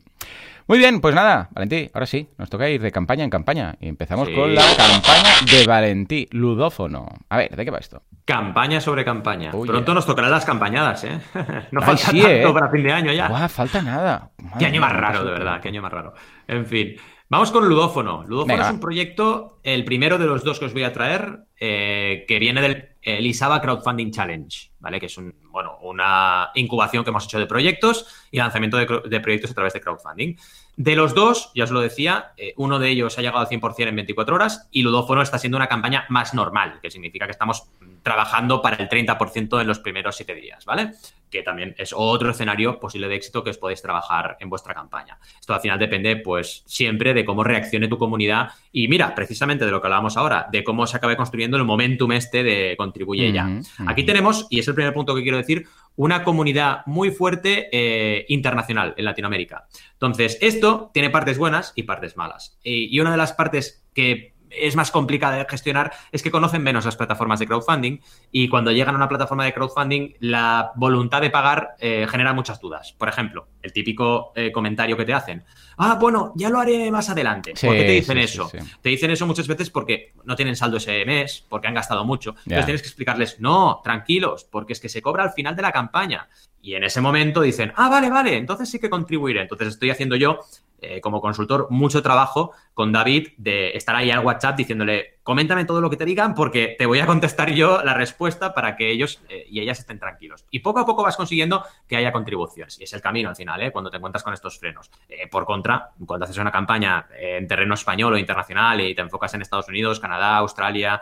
Muy bien, pues nada, Valentí, ahora sí, nos toca ir de campaña en campaña. Y empezamos con la campaña de Valentí, ludófono. A ver, ¿de qué va esto?
Campaña sobre campaña. Pronto nos tocarán las campañadas, ¿eh? no falta tanto ¿eh? para fin de año ya.
Guau, falta nada.
qué año más raro, de verdad, qué año más raro. En fin. Vamos con Ludófono. Ludófono es un proyecto, el primero de los dos que os voy a traer, eh, que viene del Elisaba Crowdfunding Challenge, ¿vale? Que es un, bueno, una incubación que hemos hecho de proyectos y lanzamiento de, proyectos a través de crowdfunding. De los dos, ya os lo decía, eh, uno de ellos ha llegado al 100% en 24 horas y Ludófono está siendo una campaña más normal, que significa que estamos trabajando para el 30% en los primeros 7 días, ¿vale? que también es otro escenario posible de éxito que os podéis trabajar en vuestra campaña. Esto al final depende, pues, siempre de cómo reaccione tu comunidad y mira, precisamente de lo que hablábamos ahora, de cómo se acabe construyendo el momentum este de contribuye ya. Aquí tenemos, y es el primer punto que quiero decir, una comunidad muy fuerte eh, internacional en Latinoamérica. Entonces, esto tiene partes buenas y partes malas. y una de las partes que es más complicada de gestionar es que conocen menos las plataformas de crowdfunding y cuando llegan a una plataforma de crowdfunding la voluntad de pagar eh, genera muchas dudas. Por ejemplo, el típico eh, comentario que te hacen. Ah, bueno, ya lo haré más adelante. ¿Por qué te dicen eso? te dicen eso muchas veces porque no tienen saldo ese mes, porque han gastado mucho. Entonces tienes que explicarles, no, tranquilos, porque es que se cobra al final de la campaña. Y en ese momento dicen, ah, vale, vale, entonces sí que contribuiré. Entonces estoy haciendo yo eh, como consultor mucho trabajo con David de estar ahí al WhatsApp diciéndole, coméntame todo lo que te digan porque te voy a contestar yo la respuesta para que ellos eh, y ellas estén tranquilos. Y poco a poco vas consiguiendo que haya contribuciones. Y es el camino al final, ¿eh? cuando te encuentras con estos frenos. por contra, cuando haces una campaña en terreno español o internacional y te enfocas en Estados Unidos, Canadá, Australia,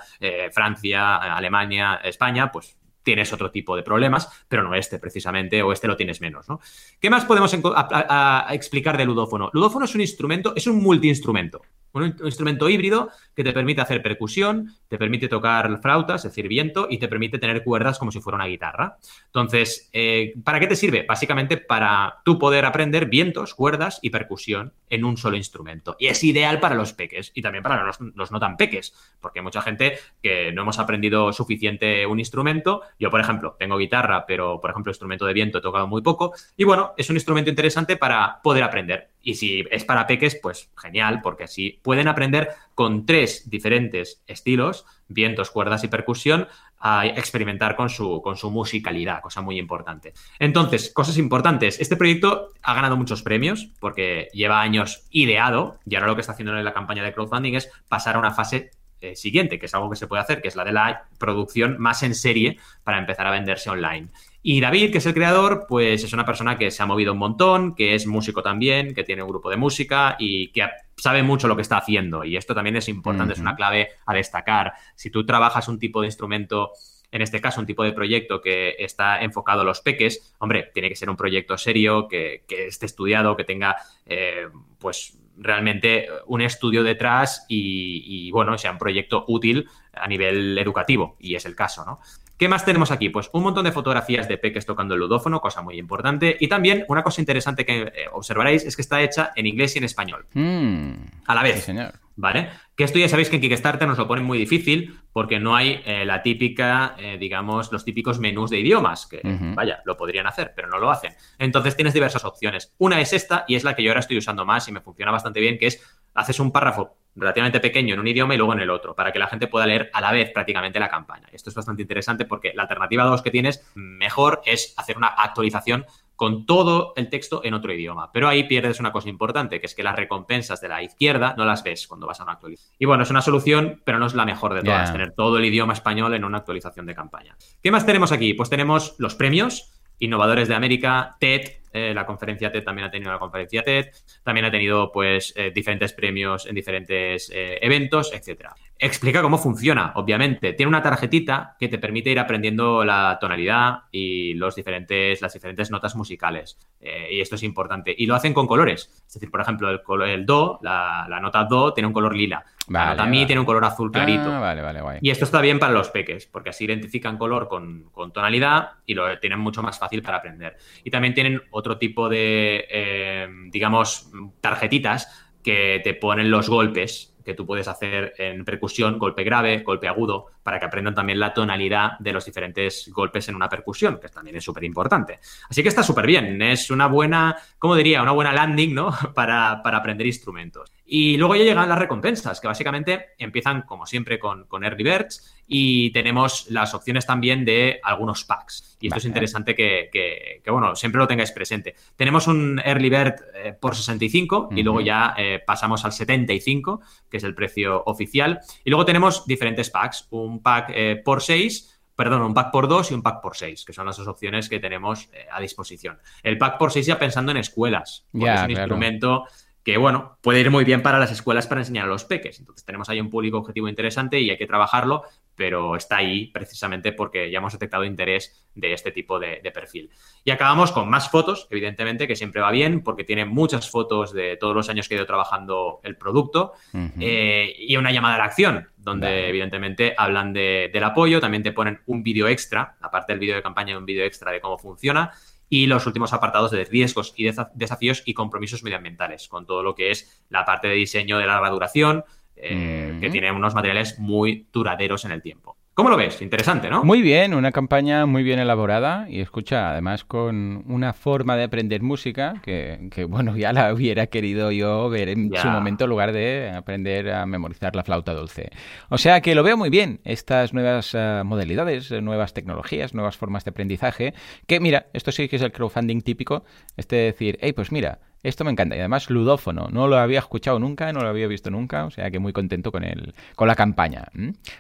Francia, Alemania, España, pues tienes otro tipo de problemas, pero no este precisamente, o este lo tienes menos, ¿no? ¿Qué más podemos explicar del ludófono? Ludófono es un instrumento, es un multiinstrumento un, instrumento híbrido que te permite hacer percusión, te permite tocar flautas, es decir, viento, y te permite tener cuerdas como si fuera una guitarra. Entonces, eh, ¿para qué te sirve? Básicamente para tú poder aprender vientos, cuerdas y percusión en un solo instrumento. Y es ideal para los peques y también para los, no tan peques, porque hay mucha gente que no hemos aprendido suficiente un instrumento. Yo, por ejemplo, tengo guitarra, pero, por ejemplo, instrumento de viento he tocado muy poco. Y bueno, es un instrumento interesante para poder aprender. Y si es para peques, pues genial, porque así pueden aprender con tres diferentes estilos, vientos, cuerdas y percusión, a experimentar con su, con su musicalidad, cosa muy importante. Entonces, cosas importantes. Este proyecto ha ganado muchos premios porque lleva años ideado y ahora lo que está haciendo en la campaña de crowdfunding es pasar a una fase eh, siguiente, que es algo que se puede hacer, que es la de la producción más en serie para empezar a venderse online. Y David, que es el creador, pues es una persona que se ha movido un montón, que es músico también, que tiene un grupo de música y que sabe mucho lo que está haciendo. Y esto también es importante, es una clave a destacar. Si tú trabajas un tipo de instrumento en este caso un tipo de proyecto que está enfocado a los peques, hombre, tiene que ser un proyecto serio, que, esté estudiado, que tenga eh, pues realmente un estudio detrás y, y, bueno, sea un proyecto útil a nivel educativo, y es el caso, ¿no? ¿Qué más tenemos aquí? Pues un montón de fotografías de peques tocando el ludófono, cosa muy importante. Y también una cosa interesante que eh, observaréis es que está hecha en inglés y en español.
Mm.
a la vez. señor. ¿Vale? Que esto ya sabéis que en Kickstarter nos lo ponen muy difícil porque no hay eh, la típica, eh, digamos, los típicos menús de idiomas, que vaya, lo podrían hacer, pero no lo hacen. Entonces tienes diversas opciones. Una es esta y es la que yo ahora estoy usando más y me funciona bastante bien, que es haces un párrafo relativamente pequeño en un idioma y luego en el otro, para que la gente pueda leer a la vez prácticamente la campaña. Esto es bastante interesante porque la alternativa 2 que tienes mejor es hacer una actualización con todo el texto en otro idioma. Pero ahí pierdes una cosa importante, que es que las recompensas de la izquierda no las ves cuando vas a una actualización. Y bueno, es una solución, pero no es la mejor de todas, tener todo el idioma español en una actualización de campaña. ¿Qué más tenemos aquí? Pues tenemos los premios, Innovadores de América, TED, eh, la conferencia TED también ha tenido la conferencia TED, también ha tenido pues eh, diferentes premios en diferentes eh, eventos, etcétera. Explica cómo funciona, obviamente. Tiene una tarjetita que te permite ir aprendiendo la tonalidad y los diferentes, las diferentes notas musicales. y esto es importante. Y lo hacen con colores. Es decir, por ejemplo, el, el Do, la, la, nota Do tiene un color lila. la nota Mi tiene un color azul clarito.
Ah,
y esto está bien para los peques, porque así identifican color con, con tonalidad y lo tienen mucho más fácil para aprender. Y también tienen otro otro tipo de, eh, digamos, tarjetitas que te ponen los golpes que tú puedes hacer en percusión, golpe grave, golpe agudo, para que aprendan también la tonalidad de los diferentes golpes en una percusión, que también es súper importante. Así que está súper bien, es una buena, ¿cómo diría? Una buena landing, ¿no? Para, para, aprender instrumentos. Y luego ya llegan las recompensas, que básicamente empiezan, como siempre, con, con Early Birds y tenemos las opciones también de algunos packs. Y esto es interesante que, que, bueno, siempre lo tengáis presente. Tenemos un Early Bird eh, por 65 y luego ya eh, pasamos al 75, que es el precio oficial. Y luego tenemos diferentes packs, un pack eh, por 6 perdón, un pack por 2 y un pack por 6, que son las dos opciones que tenemos a disposición. El pack por 6 ya pensando en escuelas, porque es un instrumento que, bueno, puede ir muy bien para las escuelas para enseñar a los peques. Entonces tenemos ahí un público objetivo interesante y hay que trabajarlo, pero está ahí precisamente porque ya hemos detectado interés de este tipo de, perfil. Y acabamos con más fotos, evidentemente, que siempre va bien porque tiene muchas fotos de todos los años que he ido trabajando el producto eh, y una llamada a la acción, donde evidentemente hablan del apoyo, también te ponen un vídeo extra, aparte del vídeo de campaña, un vídeo extra de cómo funciona y los últimos apartados de riesgos y desafíos y compromisos medioambientales, con todo lo que es la parte de diseño de larga duración, eh, que tiene unos materiales muy duraderos en el tiempo. ¿Cómo lo ves? Interesante, ¿no?
Muy bien, una campaña muy bien elaborada y escucha, además con una forma de aprender música que, bueno, ya la hubiera querido yo ver en su momento en lugar de aprender a memorizar la flauta dulce. O sea que lo veo muy bien, estas nuevas eh, modalidades, nuevas tecnologías, nuevas formas de aprendizaje, que mira, esto sí que es el crowdfunding típico, este decir, hey, pues mira, esto me encanta. Y además, ludófono. No lo había escuchado nunca, no lo había visto nunca. O sea que muy contento con, el, con la campaña.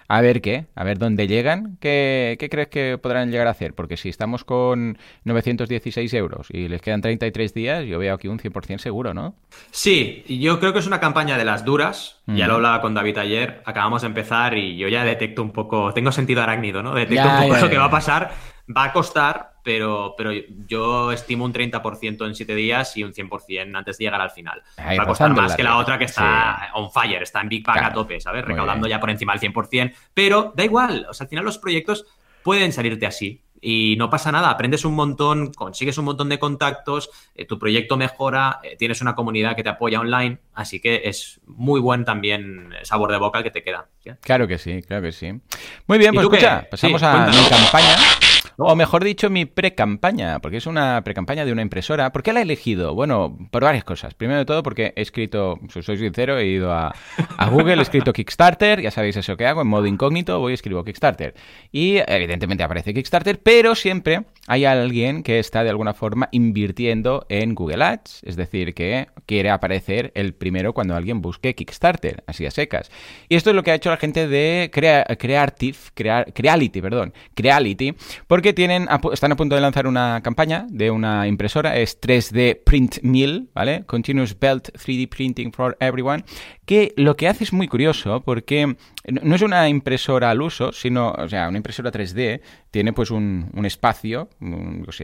A ver qué, a ver dónde llegan. ¿Qué, ¿Qué, crees que podrán llegar a hacer? Porque si estamos con 916 euros y les quedan 33 días, yo veo aquí un 100% seguro, ¿no?
Sí, yo creo que es una campaña de las duras. Ya lo hablaba con David ayer. Acabamos de empezar y yo ya detecto un poco. Tengo sentido arácnido, ¿no? Detecto un poco lo que va a pasar. Va a costar, pero, pero yo estimo un 30% en 7 días y un 100% antes de llegar al final. Va a costar más que la otra que está on fire, está en Big Bang a tope, ¿sabes? Recaudando ya por encima del 100%, pero da igual, o sea, al final los proyectos pueden salirte así. Y no pasa nada, aprendes un montón, consigues un montón de contactos, eh, tu proyecto mejora, eh, tienes una comunidad que te apoya online, así que es muy buen también sabor de boca el que te queda.
Claro que sí, claro que sí. Muy bien, pues escucha, pasamos a mi campaña. O mejor dicho, mi pre-campaña, porque es una pre-campaña de una impresora. ¿Por qué la he elegido? Bueno, por varias cosas. Primero de todo, porque he escrito, si soy sincero, he ido a, Google, he escrito Kickstarter, ya sabéis eso que hago, en modo incógnito voy y escribo Kickstarter. Y evidentemente aparece Kickstarter, pero siempre hay alguien que está de alguna forma invirtiendo en Google Ads, es decir, que quiere aparecer el primero cuando alguien busque Kickstarter, así a secas. Y esto es lo que ha hecho la gente de Creative, Creality, perdón, Creality, porque tienen, están a punto de lanzar una campaña de una impresora, es 3D Print Mill, ¿vale? Continuous Belt 3D Printing for Everyone, que lo que hace es muy curioso porque no es una impresora al uso, sino, o sea, una impresora 3D tiene pues un, espacio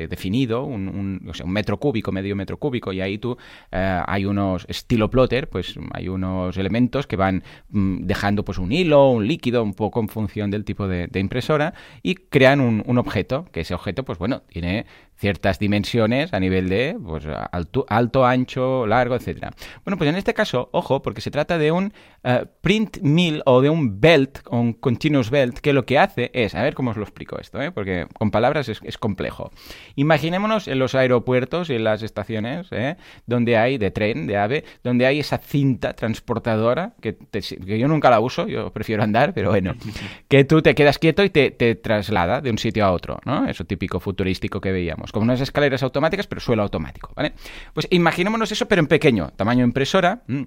definido, un, metro cúbico, medio metro cúbico, y ahí tú eh, hay unos estilo plotter, pues hay unos elementos que van mm, dejando pues un hilo, un líquido, un poco en función del tipo de, de impresora, y crean un, objeto, que ese objeto, pues bueno, tiene ciertas dimensiones a nivel de pues, alto, alto, ancho, largo, etcétera. Bueno, pues en este caso, ojo, porque se trata de un eh, print mill o de un belt, un continuous belt, que lo que hace es, a ver cómo os lo explico esto, ¿eh? porque con palabras es, complejo. Imaginémonos en los aeropuertos y en las estaciones, ¿eh? donde hay, de tren, de ave, donde hay esa cinta transportadora, que, yo nunca la uso, yo prefiero andar, pero bueno, que tú te quedas quieto y te, te traslada de un sitio a otro, ¿no? Eso típico futurístico que veíamos como unas escaleras automáticas, pero suelo automático, ¿vale? Pues imaginémonos eso, pero en pequeño, tamaño impresora. Mm.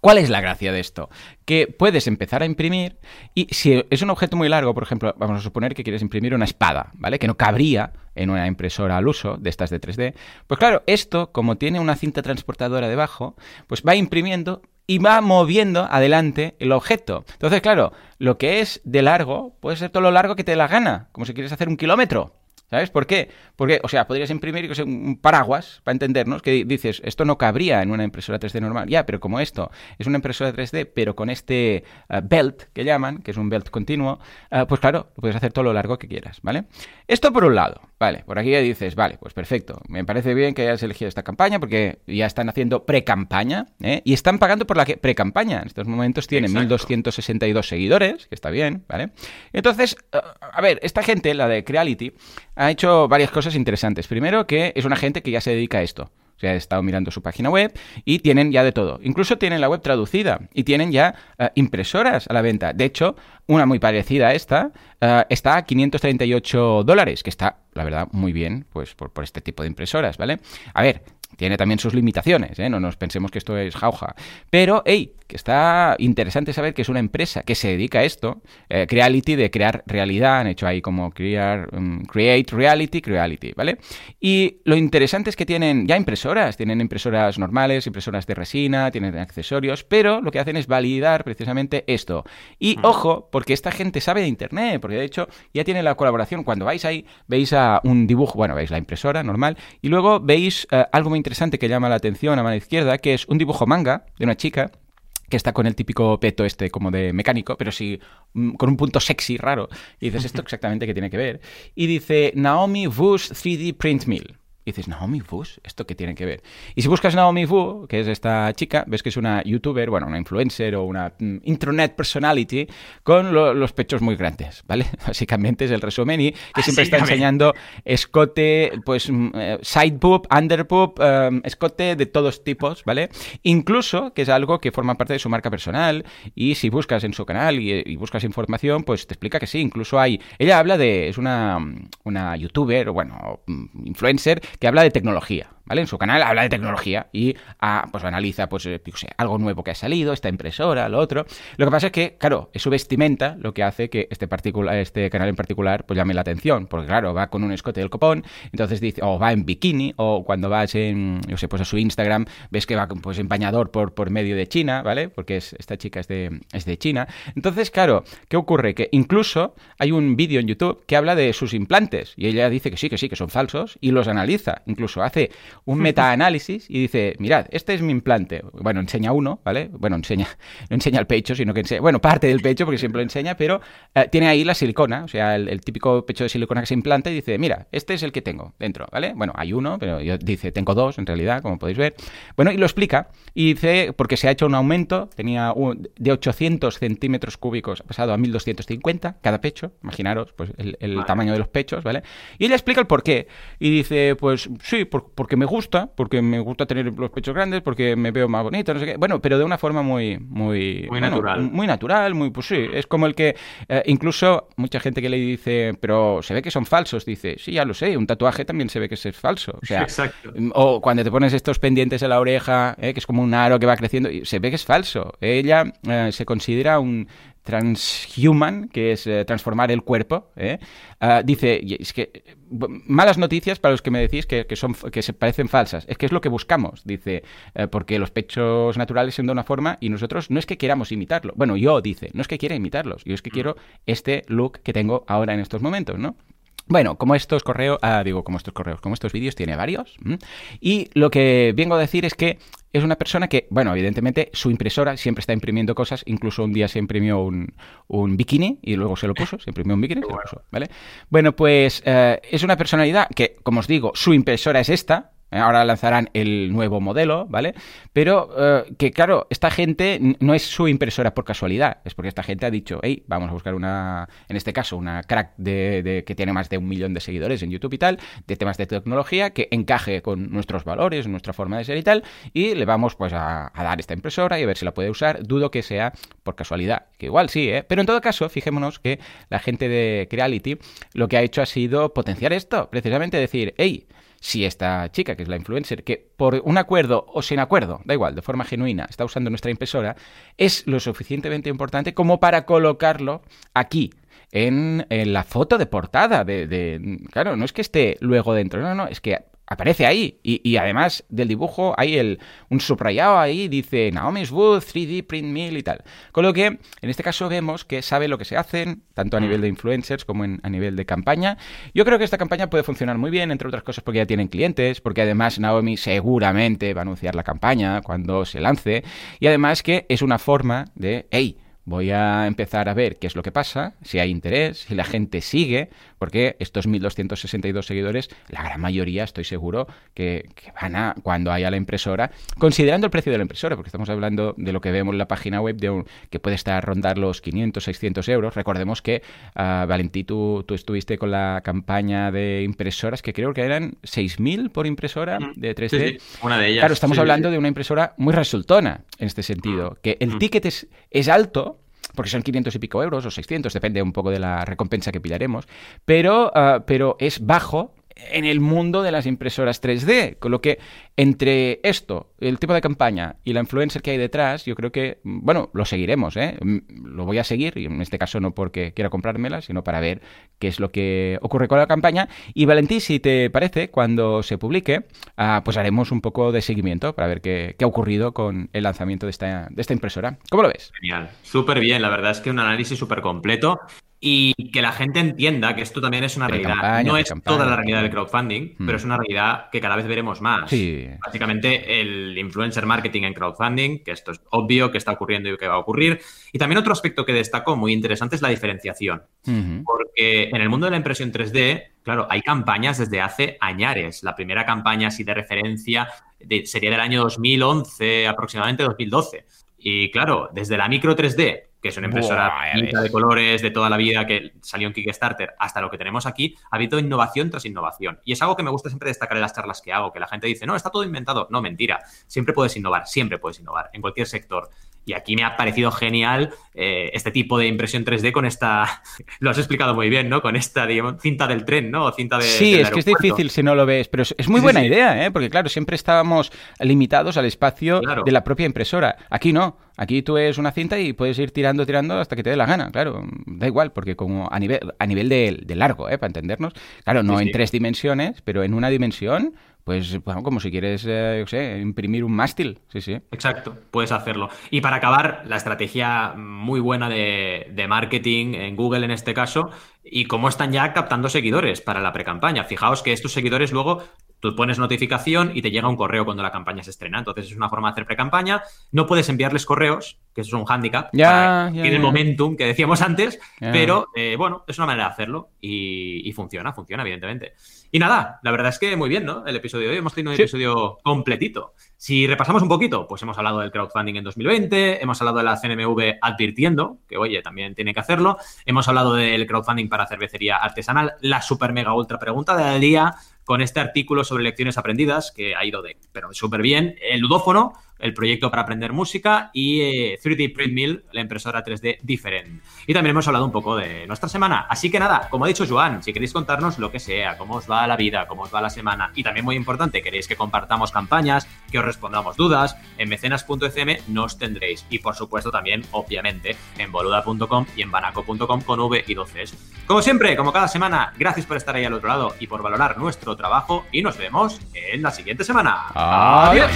¿Cuál es la gracia de esto? Que puedes empezar a imprimir y si es un objeto muy largo, por ejemplo, vamos a suponer que quieres imprimir una espada, ¿vale? Que no cabría en una impresora al uso de estas de 3D. Pues claro, esto, como tiene una cinta transportadora debajo, pues va imprimiendo y va moviendo adelante el objeto. Entonces, claro, lo que es de largo puede ser todo lo largo que te la gana, como si quieres hacer un kilómetro. ¿Sabes por qué? Porque, o sea, podrías imprimir un paraguas, para entendernos, que dices, esto no cabría en una impresora 3D normal. Ya, pero como esto es una impresora 3D, pero con este eh, belt que llaman, que es un belt continuo, eh, pues claro, puedes hacer todo lo largo que quieras, ¿vale? Esto por un lado. Vale, por aquí ya dices, vale, pues perfecto. Me parece bien que hayas elegido esta campaña porque ya están haciendo pre-campaña ¿eh? y están pagando por la pre-campaña. En estos momentos tiene 1262 seguidores, que está bien, ¿vale? Entonces, eh, a ver, esta gente, la de Creality, ha hecho varias cosas interesantes. Primero, que es una gente que ya se dedica a esto. O sea, he estado mirando su página web y tienen ya de todo. Incluso tienen la web traducida y tienen ya eh, impresoras a la venta. De hecho, una muy parecida a esta eh, está a 538 dólares, que está, la verdad, muy bien pues por, por este tipo de impresoras, ¿vale? A ver, tiene también sus limitaciones, ¿eh? no nos pensemos que esto es jauja. Pero, hey, que está interesante saber que es una empresa que se dedica a esto, eh, Creality, de crear realidad, han hecho ahí como crear, um, create reality, creality, ¿vale? Y lo interesante es que tienen ya impresoras, tienen impresoras normales, impresoras de resina, tienen accesorios, pero lo que hacen es validar precisamente esto. Y ojo, porque esta gente sabe de Internet, porque de hecho ya tiene la colaboración. Cuando vais ahí, veis a un dibujo, bueno, veis la impresora normal, y luego veis uh, algo muy interesante que llama la atención a mano izquierda, que es un dibujo manga de una chica que está con el típico peto este como de mecánico, pero sí mm, con un punto sexy raro. Y dices, ¿esto exactamente qué tiene que ver? Y dice Naomi Vush 3D Print Mill. Y dices, Naomi Wu, ¿esto qué tiene que ver? Y si buscas Naomi Wu, que es esta chica, ves que es una youtuber, bueno, una influencer o una mm, internet personality con lo, los pechos muy grandes, ¿vale? Básicamente es el resumen y que siempre está enseñando escote, pues mm, eh, side boob, under boob, um, escote de todos tipos, ¿vale? Incluso, que es algo que forma parte de su marca personal y si buscas en su canal y, y buscas información, pues te explica que sí, incluso hay... Ella habla de... es una, una youtuber, bueno, influencer que habla de tecnología. ¿Vale? En su canal habla de tecnología y ah, pues analiza, pues, eh, algo nuevo que ha salido, esta impresora, lo otro. Lo que pasa es que, claro, es su vestimenta lo que hace que este, este canal en particular pues llame la atención, porque claro, va con un escote del copón, entonces dice, o va en bikini, o cuando vas en, yo sé, pues a su Instagram, ves que va pues en por, por medio de China, ¿vale? Porque es, esta chica es de, es de China. Entonces, claro, ¿qué ocurre? Que incluso hay un vídeo en YouTube que habla de sus implantes, y ella dice que sí, que sí, que son falsos, y los analiza, incluso hace un metaanálisis y dice, mirad, este es mi implante. Bueno, enseña uno, ¿vale? Bueno, enseña, no enseña el pecho, sino que enseña, bueno, parte del pecho, porque siempre lo enseña, pero eh, tiene ahí la silicona, o sea, el, el, típico pecho de silicona que se implanta y dice, mira, este es el que tengo dentro, ¿vale? Bueno, hay uno, pero yo dice, tengo dos en realidad, como podéis ver. Bueno, y lo explica y dice, porque se ha hecho un aumento, tenía un, de 800 centímetros cúbicos, ha pasado a 1250 cada pecho, imaginaros, pues el, el vale. tamaño de los pechos, ¿vale? Y ella explica el por qué. Y dice, pues sí, por, porque me gusta, porque me gusta tener los pechos grandes, porque me veo más bonito, no sé qué. Bueno, pero de una forma muy... Muy,
muy bueno, natural.
Muy natural, muy... Pues sí, es como el que... Eh, incluso mucha gente que le dice, pero se ve que son falsos, dice, sí, ya lo sé, un tatuaje también se ve que es falso. O sea,
Exacto.
O cuando te pones estos pendientes en la oreja, eh, que es como un aro que va creciendo, y se ve que es falso. Ella eh, se considera un transhuman, que es eh, transformar el cuerpo, ¿eh? uh, dice, es que malas noticias para los que me decís que, que, son, que se parecen falsas, es que es lo que buscamos, dice, uh, porque los pechos naturales son de una forma y nosotros no es que queramos imitarlo, bueno, yo dice, no es que quiera imitarlos, yo es que quiero este look que tengo ahora en estos momentos, ¿no? Bueno, como estos correos, ah, digo, como estos correos, como estos vídeos, tiene varios. Y lo que vengo a decir es que es una persona que, bueno, evidentemente su impresora siempre está imprimiendo cosas, incluso un día se imprimió un, un bikini y luego se lo puso, se imprimió un bikini, se lo puso, ¿vale? Bueno, pues eh, es una personalidad que, como os digo, su impresora es esta, Ahora lanzarán el nuevo modelo, ¿vale? Pero uh, que claro, esta gente no es su impresora por casualidad, es porque esta gente ha dicho, hey, vamos a buscar una, en este caso, una crack de, que tiene más de un millón de seguidores en YouTube y tal, de temas de tecnología, que encaje con nuestros valores, nuestra forma de ser y tal, y le vamos pues a dar esta impresora y a ver si la puede usar. Dudo que sea por casualidad, que igual sí, ¿eh? Pero en todo caso, fijémonos que la gente de Creality lo que ha hecho ha sido potenciar esto, precisamente decir, hey, si esta chica, que es la influencer, que por un acuerdo o sin acuerdo, da igual, de forma genuina, está usando nuestra impresora, es lo suficientemente importante como para colocarlo aquí. En, la foto de portada de, de, Claro, no es que esté luego dentro, no, no, es que aparece ahí. Y, y, además del dibujo hay el, un subrayado ahí, dice Naomi's Wood, 3D Print Mill y tal. Con lo que en este caso vemos que sabe lo que se hacen, tanto a nivel de influencers como en, a nivel de campaña. Yo creo que esta campaña puede funcionar muy bien, entre otras cosas porque ya tienen clientes, porque además Naomi seguramente va a anunciar la campaña cuando se lance. Y además que es una forma de, hey, voy a empezar a ver qué es lo que pasa, si hay interés, si la gente sigue, porque estos 1.262 seguidores, la gran mayoría estoy seguro que, van a, cuando haya la impresora, considerando el precio de la impresora, porque estamos hablando de lo que vemos en la página web, de un, que puede estar rondar los 500, 600 euros. Recordemos que, uh, Valentí, tú, estuviste con la campaña de impresoras, que creo que eran 6.000 por impresora de 3D.
una de ellas.
Claro, estamos hablando de una impresora muy resultona en este sentido, que el ticket es, es alto, porque son 500 y pico euros o 600, depende un poco de la recompensa que pillaremos, pero, ah, pero es bajo en el mundo de las impresoras 3D. Con lo que entre esto, el tipo de campaña y la influencer que hay detrás, yo creo que, bueno, lo seguiremos, ¿eh? Mm, lo voy a seguir, y en este caso no porque quiera comprármela, sino para ver qué es lo que ocurre con la campaña. Y Valentí, si te parece, cuando se publique, ah, pues haremos un poco de seguimiento para ver qué, qué, ha ocurrido con el lanzamiento de esta, de esta impresora. ¿Cómo lo ves?
Genial, súper bien, la verdad es que un análisis súper completo y que la gente entienda que esto también es una realidad. no es toda la realidad del crowdfunding, pero mm. es una realidad que cada vez veremos más. Básicamente el influencer marketing en crowdfunding, que esto es obvio que está ocurriendo y que va a ocurrir. Y también otro aspecto que destaco muy interesante es la diferenciación. Porque en el mundo de la impresión 3D, claro, hay campañas desde hace añares. La primera campaña así de referencia sería del año 2011, aproximadamente 2012. Y claro, desde la micro 3D que es una impresora de colores de toda la vida que salió en Kickstarter, hasta lo que tenemos aquí, ha habido innovación tras innovación. Y es algo que me gusta siempre destacar en las charlas que hago, que la gente dice, no, está todo inventado. No, mentira. Siempre puedes innovar, siempre puedes innovar, en cualquier sector. Y aquí me ha parecido genial eh, este tipo de impresión 3D con esta, lo has explicado muy bien, ¿no? Con esta, digamos, cinta del tren, ¿no? cinta de,
sí, es que es difícil si no lo ves, pero es, muy buena idea, ¿eh? Porque claro, siempre estábamos limitados al espacio de la propia impresora. Aquí no. Aquí tú es una cinta y puedes ir tirando, tirando hasta que te dé la gana, claro. Da igual, porque como a nivel, a nivel de, largo, ¿eh? Para entendernos. Claro, no en tres dimensiones, pero en una dimensión, pues bueno, como si quieres, eh, sé, imprimir un mástil, sí, sí.
Exacto, puedes hacerlo. Y para acabar, la estrategia muy buena de, de marketing en Google en este caso, y cómo están ya captando seguidores para la pre-campaña. Fijaos que estos seguidores luego Tú pones notificación y te llega un correo cuando la campaña se estrena. Entonces es una forma de hacer pre-campaña. No puedes enviarles correos, que eso es un hándicap.
Ya,
tiene el momentum que decíamos antes, pero eh, bueno, es una manera de hacerlo y, funciona, funciona, evidentemente. Y nada, la verdad es que muy bien, ¿no? El episodio de hoy hemos tenido un episodio completito. Si repasamos un poquito, pues hemos hablado del crowdfunding en 2020, hemos hablado de la CNMV advirtiendo que, oye, también tiene que hacerlo, hemos hablado del crowdfunding para cervecería artesanal, la super mega ultra pregunta del día, con este artículo sobre lecciones aprendidas, que ha ido de, pero súper bien, el ludófono, el proyecto para aprender música y 3D eh, Print Mill, la impresora 3D diferente. Y también hemos hablado un poco de nuestra semana. Así que nada, como ha dicho Joan, si queréis contarnos lo que sea, cómo os va la vida, cómo os va la semana, y también muy importante, queréis que compartamos campañas, que os respondamos dudas, en mecenas.fm nos tendréis. Y por supuesto también, obviamente, en boluda.com y en banaco.com con V y 12. Como siempre, como cada semana, gracias por estar ahí al otro lado y por valorar nuestro trabajo y nos vemos en la siguiente semana.
Adiós.